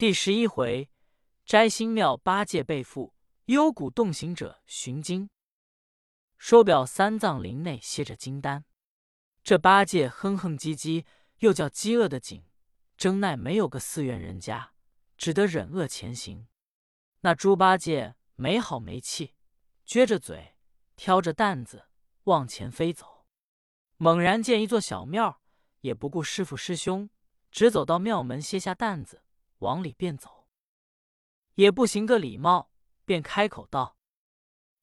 第十一回，摘星庙八戒被缚，幽谷洞行者寻经。说表三藏林内歇着金丹，这八戒哼哼唧唧，又叫饥饿的紧，争奈没有个寺院人家，只得忍饿前行。那猪八戒没好没气，撅着嘴，挑着担子往前飞走。猛然见一座小庙，也不顾师傅师兄，只走到庙门，歇下担子，往里便走。也不行个礼貌，便开口道：“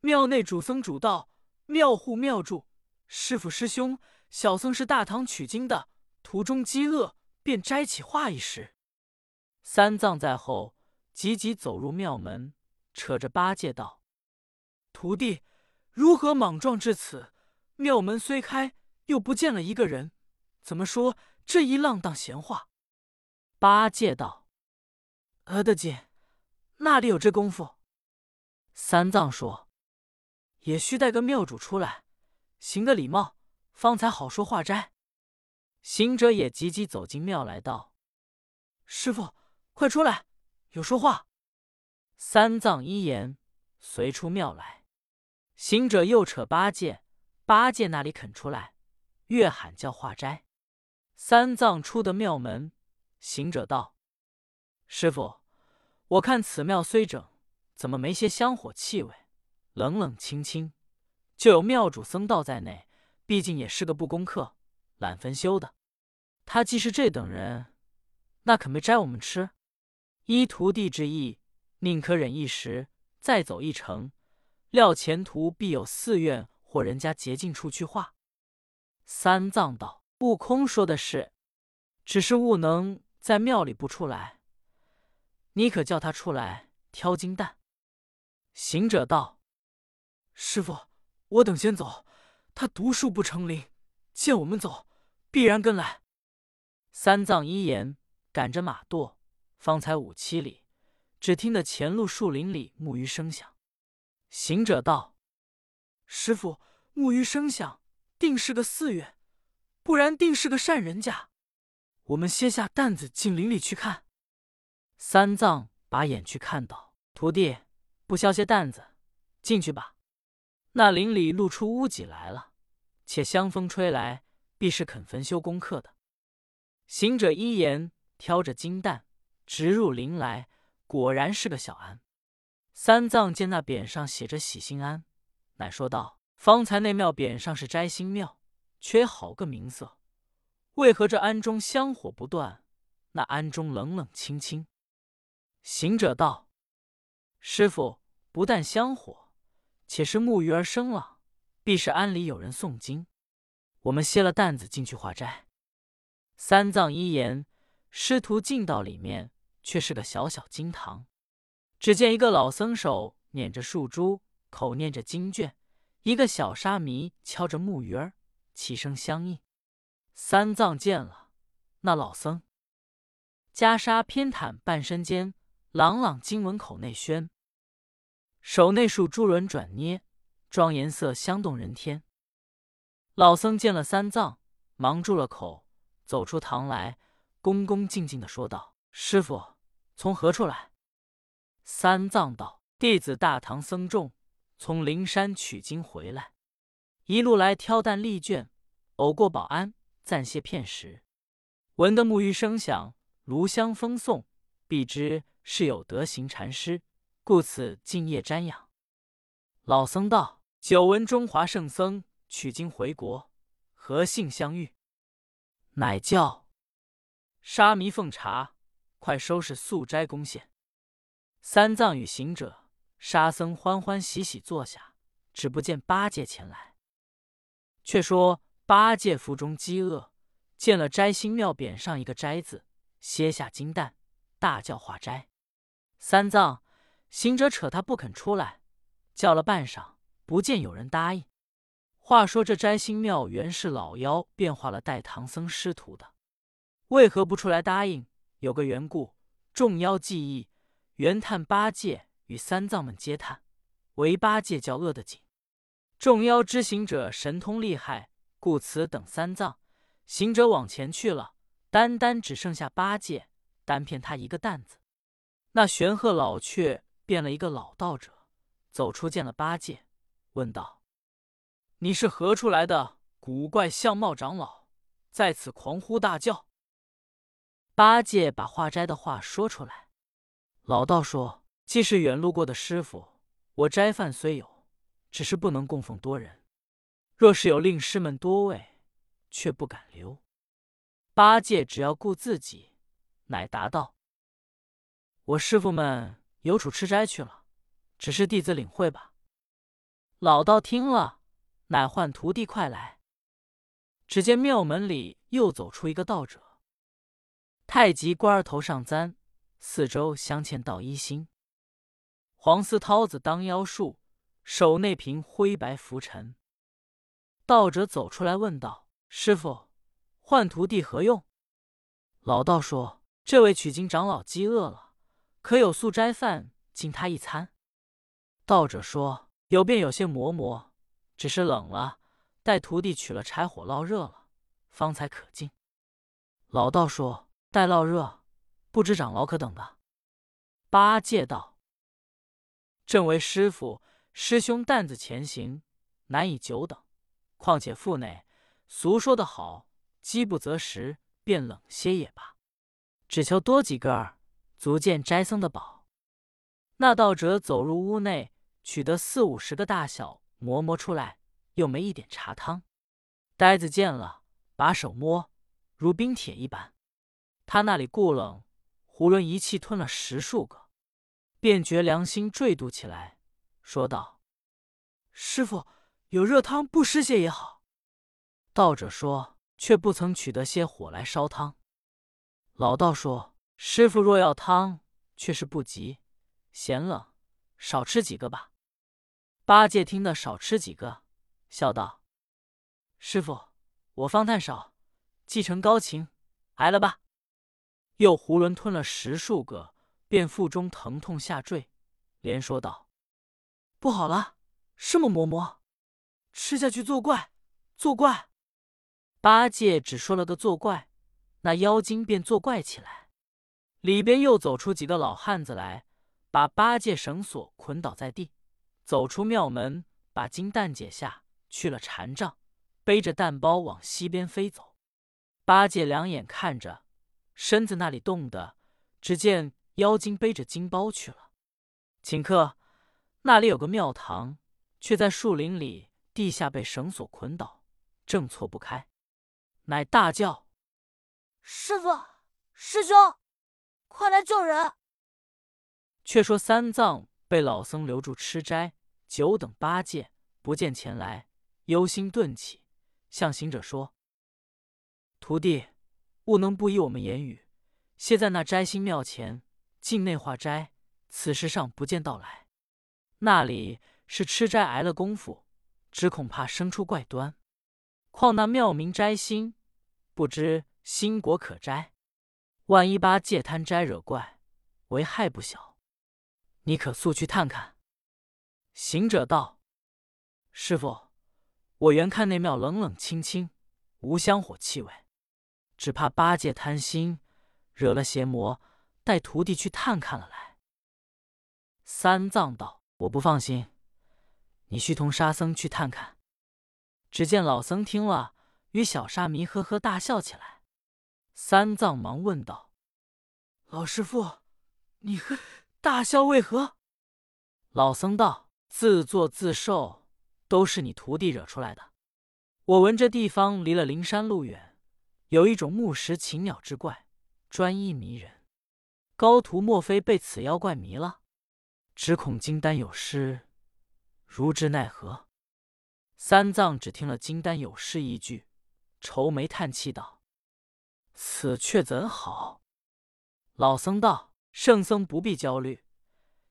庙内主僧主道，庙户庙祝，师傅师兄，小僧是大唐取经的，途中饥饿，便摘起画一时。”三藏在后，急急走入庙门，扯着八戒道：“徒弟，如何莽撞至此？庙门虽开。”又不见了一个人，怎么说这一浪荡闲话？八戒道：“呃的紧，那里有这功夫？”三藏说：“也需带个庙主出来，行个礼貌，方才好说话斋。”行者也急急走进庙来，道：“师傅，快出来，有说话。”三藏一言，随出庙来。行者又扯八戒，八戒那里肯出来？越喊叫化斋，三藏出的庙门，行者道：“师傅，我看此庙虽整，怎么没些香火气味？冷冷清清，就有庙主僧道在内，毕竟也是个不功课、懒分修的。他既是这等人，那肯没摘我们吃？依徒弟之意，宁可忍一时，再走一程，料前途必有寺院或人家捷径处去化。”三藏道：“悟空说的是，只是悟能在庙里不出来。你可叫他出来挑金蛋。”行者道：“师傅，我等先走。他独树不成林，见我们走，必然跟来。”三藏一言，赶着马垛，方才五七里，只听得前路树林里木鱼声响。行者道：“师傅，木鱼声响。”定是个寺院，不然定是个善人家。我们歇下担子进林里去看。三藏把眼去看道：“徒弟，不消些担子，进去吧。那林里露出屋脊来了，且香风吹来，必是肯焚修功课的。”行者一言，挑着金担，直入林来，果然是个小庵。三藏见那匾上写着“喜心庵”，乃说道。方才那庙匾上是摘星庙，缺好个名色，为何这庵中香火不断？那庵中冷冷清清。行者道：“师傅，不但香火，且是木鱼儿生了，必是庵里有人诵经。我们歇了担子进去化斋。”三藏一言，师徒进到里面，却是个小小金堂。只见一个老僧手捻着树珠，口念着经卷。一个小沙弥敲着木鱼儿，齐声相应。三藏见了那老僧，袈裟偏袒半身间，朗朗经文口内宣，手内数珠轮转捏，庄颜色香动人天。老僧见了三藏，忙住了口，走出堂来，恭恭敬敬的说道：“师傅从何处来？”三藏道：“弟子大唐僧众。”从灵山取经回来，一路来挑担历卷，偶过保安，暂歇片时，闻得木鱼声响，炉香风送，必知是有德行禅师，故此敬业瞻仰。老僧道：“久闻中华圣僧取经回国，何幸相遇？”乃叫沙弥奉茶，快收拾素斋贡献。三藏与行者。沙僧欢欢喜喜坐下，只不见八戒前来。却说八戒腹中饥饿，见了摘星庙匾上一个“斋”字，歇下金蛋，大叫化斋。三藏、行者扯他不肯出来，叫了半晌，不见有人答应。话说这摘星庙原是老妖变化了带唐僧师徒的，为何不出来答应？有个缘故，众妖记忆，原探八戒。与三藏们接探，唯八戒叫饿得紧。众妖知行者神通厉害，故此等三藏。行者往前去了，单单只剩下八戒，单骗他一个担子。那玄鹤老却变了一个老道者，走出见了八戒，问道：“你是何处来的古怪相貌长老，在此狂呼大叫？”八戒把化斋的话说出来。老道说：“既是远路过的师傅，我斋饭虽有，只是不能供奉多人。若是有令师们多位，却不敢留。”八戒只要顾自己，乃答道。我师傅们有处吃斋去了，只是弟子领会吧。老道听了，乃唤徒弟快来。只见庙门里又走出一个道者，太极冠儿头上簪，四周镶嵌道衣星，黄丝绦子当腰束，手内凭灰白拂尘。道者走出来问道：“师傅，唤徒弟何用？”老道说：“这位取经长老饥饿了。”可有素斋饭敬他一餐？道者说：“有便有些馍馍，只是冷了，待徒弟取了柴火烙热了，方才可敬。”老道说：“待烙热，不知长老可等的？”八戒道：“正为师傅师兄担子前行，难以久等。况且腹内俗说得好，饥不择食，便冷些也罢。只求多几个儿。”足见斋僧的宝。那道者走入屋内，取得四五十个大小馍馍出来，又没一点茶汤。呆子见了，把手摸，如冰铁一般。他那里顾冷，囫囵一气吞了十数个，便觉良心坠度起来，说道：“师傅，有热汤不湿些也好。”道者说：“却不曾取得些火来烧汤。”老道说。师傅若要汤，却是不急，嫌冷，少吃几个吧。八戒听得少吃几个，笑道：“师傅，我方太少，继承高情，挨了吧。”又囫囵吞了十数个，便腹中疼痛下坠，连说道：“不好了，什么馍馍？吃下去作怪，作怪！”八戒只说了个作怪，那妖精便作怪起来。里边又走出几个老汉子来，把八戒绳索捆倒在地，走出庙门，把金蛋解下，去了禅杖，背着蛋包往西边飞走。八戒两眼看着，身子那里动的，只见妖精背着金包去了。顷刻，那里有个庙堂，却在树林里，地下被绳索捆倒，正错不开，乃大叫：“师傅，师兄！”快来救人！却说三藏被老僧留住吃斋，久等八戒不见前来，忧心顿起，向行者说：“徒弟，勿能不依我们言语，歇在那斋星庙前，境内化斋。此时上不见到来，那里是吃斋挨了功夫，只恐怕生出怪端。况那庙名斋星，不知心果可摘。”万一八戒贪斋惹怪，为害不小。你可速去探看。行者道：“师傅，我原看那庙冷冷清清，无香火气味，只怕八戒贪心，惹了邪魔，带徒弟去探看了来。”三藏道：“我不放心，你须同沙僧去探看。”只见老僧听了，与小沙弥呵呵大笑起来。三藏忙问道：“老师傅，你呵大笑为何？”老僧道：“自作自受，都是你徒弟惹出来的。我闻这地方离了灵山路远，有一种木石禽鸟之怪，专一迷人。高徒莫非被此妖怪迷了？只恐金丹有失，如之奈何？”三藏只听了“金丹有失”一句，愁眉叹气道。此却怎好？老僧道：“圣僧不必焦虑，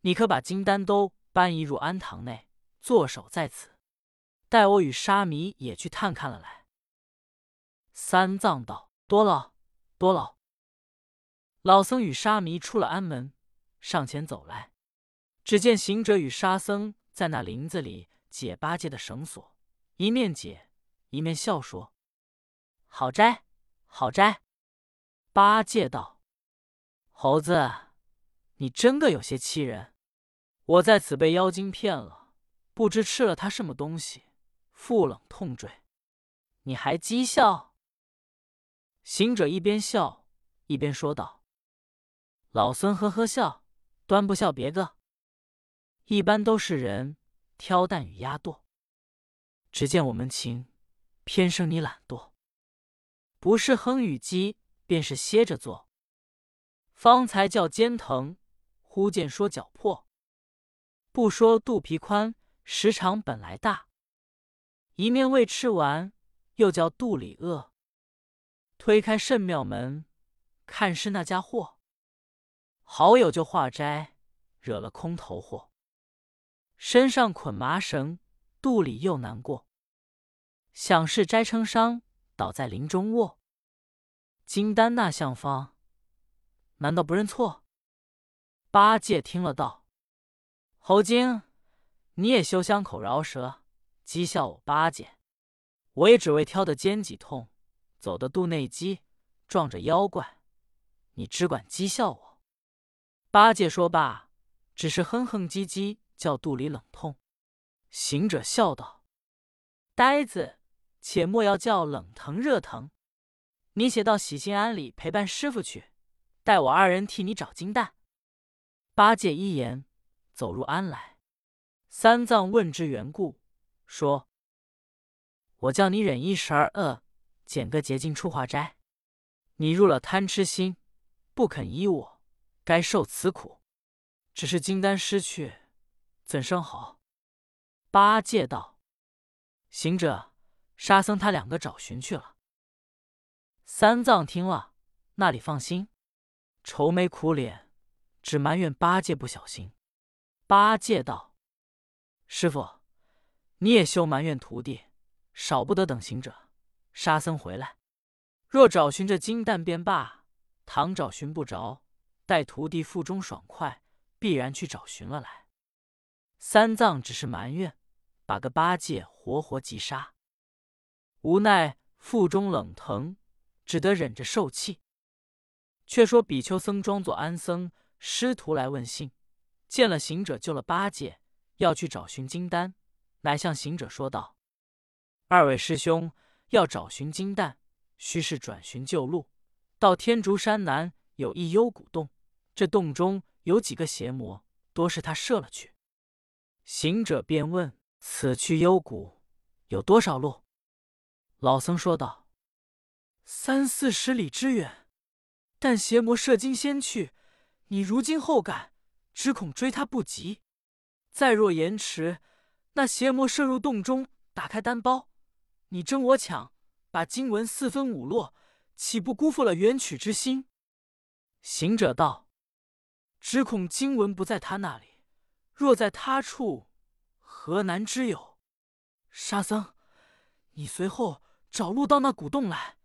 你可把金丹都搬移入庵堂内，坐守在此，待我与沙弥也去探看了来。”三藏道：“多劳，多劳。”老僧与沙弥出了庵门，上前走来，只见行者与沙僧在那林子里解八戒的绳索，一面解，一面笑说：“好斋，好斋。”八戒道：“猴子，你真个有些欺人！我在此被妖精骗了，不知吃了他什么东西，腹冷痛坠。你还讥笑？”行者一边笑一边说道：“老孙呵呵笑，端不笑别个。一般都是人挑担与压舵，只见我们情，偏生你懒惰。不是哼与鸡，便是歇着坐。方才叫肩疼，忽见说脚破。不说肚皮宽，时长本来大。一面未吃完，又叫肚里饿。”推开圣庙门，看是那家伙。好友就化斋，惹了空头货。身上捆麻绳，肚里又难过。想是斋称伤，倒在林中卧。金丹那相方，难道不认错？八戒听了道：“猴精，你也休香口饶舌，讥笑我八戒。我也只为挑的肩脊痛。”走的肚内饥，撞着妖怪，你只管讥笑我。八戒说罢，只是哼哼唧唧，叫肚里冷痛。行者笑道：“呆子，且莫要叫冷疼热疼，你且到喜心庵里陪伴师傅去，待我二人替你找金蛋。”八戒一言，走入庵来。三藏问之缘故，说：“我叫你忍一时而饿。”捡个捷径出化斋，你入了贪吃心，不肯依我，该受此苦。只是金丹失去，怎生好？八戒道：“行者、沙僧他两个找寻去了。”三藏听了，那里放心，愁眉苦脸，只埋怨八戒不小心。八戒道：“师傅，你也休埋怨徒弟，少不得等行者。”沙僧回来，若找寻这金蛋便罢；倘找寻不着，待徒弟腹中爽快，必然去找寻了来。三藏只是埋怨，把个八戒活活击杀。无奈腹中冷疼，只得忍着受气。却说比丘僧装作安僧师徒来问信，见了行者救了八戒，要去找寻金丹，乃向行者说道：“二位师兄。”要找寻金丹，须是转寻旧路，到天竺山南有一幽谷洞，这洞中有几个邪魔，多是他设了去。行者便问：“此去幽谷有多少路？”老僧说道：“三四十里之远，但邪魔射金先去，你如今后赶，只恐追他不及。再若延迟，那邪魔射入洞中，打开丹包。”你争我抢，把经文四分五落，岂不辜负了缘取之心？行者道：“只恐经文不在他那里，若在他处，何难之有？”沙僧，你随后找路到那古洞来，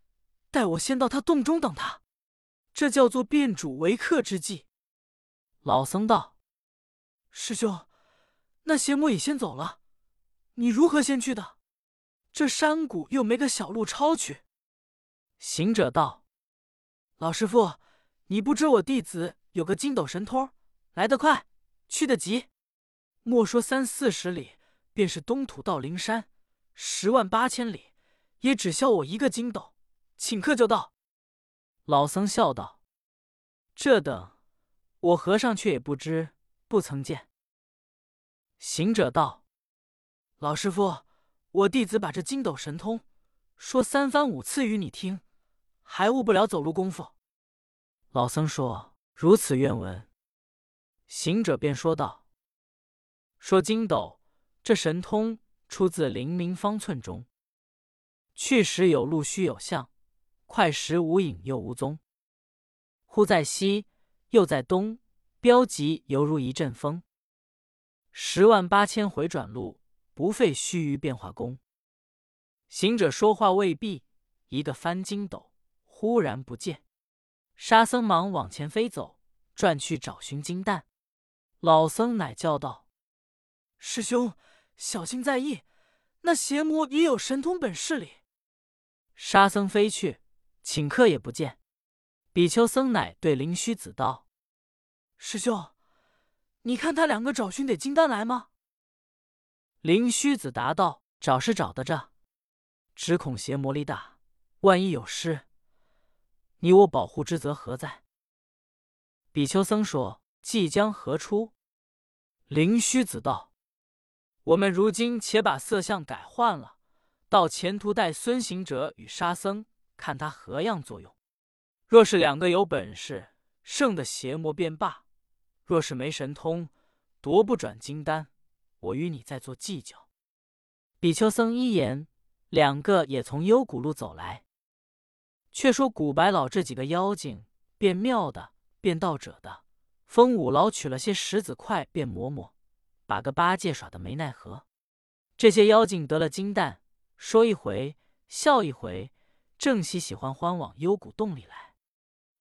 待我先到他洞中等他。这叫做变主为客之计。老僧道：“师兄，那邪魔已先走了，你如何先去的？”这山谷又没个小路抄去。行者道：“老师傅，你不知我弟子有个筋斗神通，来得快，去得急。莫说三四十里，便是东土到灵山，十万八千里，也只消我一个筋斗，顷刻就到。”老僧笑道：“这等我和尚却也不知，不曾见。”行者道：“老师傅。”我弟子把这筋斗神通说三番五次与你听，还误不了走路功夫。老僧说：“如此愿闻。”行者便说道：“说筋斗这神通出自灵明方寸中，去时有路须有相，快时无影又无踪。忽在西，又在东，标急犹如一阵风。十万八千回转路。”不费须臾变化功。行者说话未毕，一个翻筋斗忽然不见。沙僧忙往前飞走，转去找寻金蛋。老僧乃叫道：“师兄，小心在意，那邪魔也有神通本事哩。”沙僧飞去，顷刻也不见。比丘僧乃对灵虚子道：“师兄，你看他两个找寻得金丹来吗？灵虚子答道：“找是找得着，只恐邪魔力大，万一有失，你我保护之责何在？”比丘僧说：“即将何出？”灵虚子道：“我们如今且把色相改换了，到前途带孙行者与沙僧，看他何样作用。若是两个有本事，胜的邪魔便罢；若是没神通，夺不转金丹。”我与你再做计较。比丘僧一言，两个也从幽谷路走来。却说古白老这几个妖精，变妙的，变道者的，风五老取了些石子块，变磨磨，把个八戒耍的没奈何。这些妖精得了金蛋，说一回，笑一回，正喜喜欢欢往幽谷洞里来。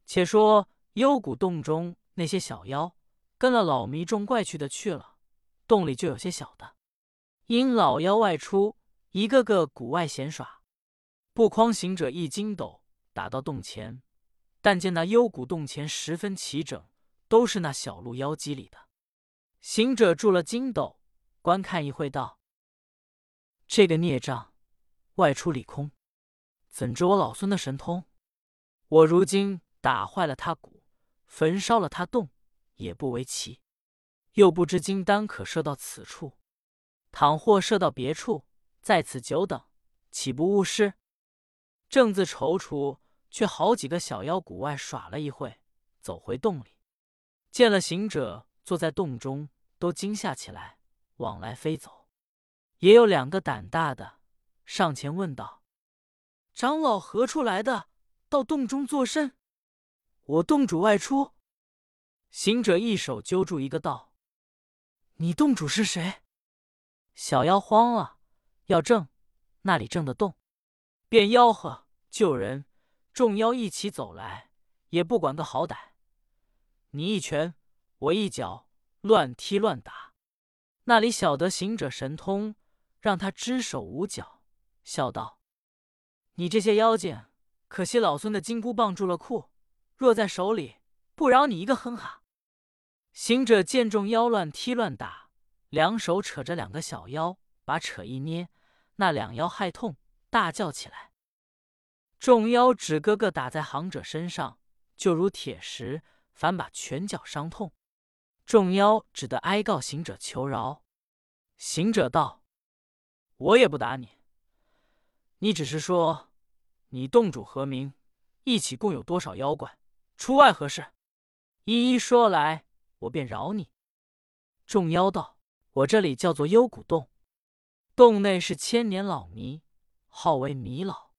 且说幽谷洞中那些小妖，跟了老迷众怪去的去了。洞里就有些小的，因老妖外出，一个个谷外闲耍。不匡行者一筋斗打到洞前，但见那幽谷洞前十分齐整，都是那小路妖姬里的。行者住了筋斗，观看一会，道：“这个孽障，外出里空，怎知我老孙的神通？我如今打坏了他谷，焚烧了他洞，也不为奇。”又不知金丹可射到此处，倘或射到别处，在此久等，岂不误事？正自踌躇，却好几个小妖谷外耍了一会，走回洞里，见了行者坐在洞中，都惊吓起来，往来飞走。也有两个胆大的，上前问道：“长老何处来的？到洞中作甚？我洞主外出。”行者一手揪住一个道。你洞主是谁？小妖慌了，要挣，那里挣得动？便吆喝救人。众妖一起走来，也不管个好歹。你一拳，我一脚，乱踢乱打。那里晓得行者神通，让他只手无脚，笑道：“你这些妖精，可惜老孙的金箍棒住了库，若在手里，不饶你一个哼哈。”行者见众妖乱踢乱打，两手扯着两个小妖，把扯一捏，那两妖害痛，大叫起来。众妖只个个打在行者身上，就如铁石，反把拳脚伤痛。众妖只得哀告行者求饶。行者道：“我也不打你，你只是说你洞主何名？一起共有多少妖怪？出外何事？一一说来。”我便饶你。众妖道：“我这里叫做幽谷洞，洞内是千年老迷，号为迷老。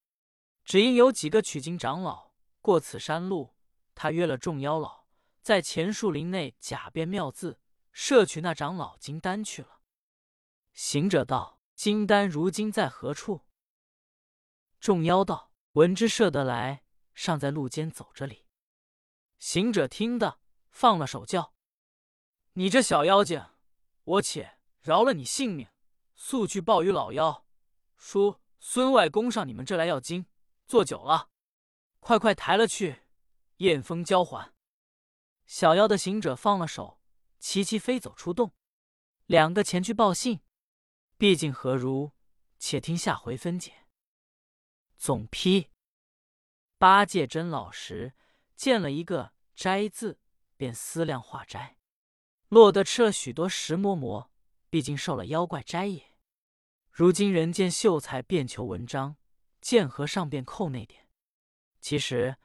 只因有几个取经长老过此山路，他约了众妖老，在前树林内假变妙字，摄取那长老金丹去了。”行者道：“金丹如今在何处？”众妖道：“闻之射得来，尚在路间走着哩。”行者听得，放了手叫。你这小妖精，我且饶了你性命，速去报与老妖，说孙外公上你们这来要经，坐久了，快快抬了去，燕风交还。小妖的行者放了手，齐齐飞走出洞，两个前去报信，毕竟何如？且听下回分解。总批：八戒真老实，见了一个“斋”字，便思量化斋。落得吃了许多石磨磨，毕竟受了妖怪斋也。如今人见秀才便求文章，见和尚便扣那点。其实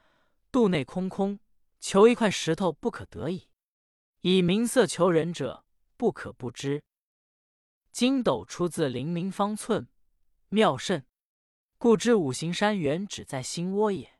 肚内空空，求一块石头不可得矣。以名色求人者，不可不知。金斗出自灵明方寸，妙甚，故知五行山原只在心窝也。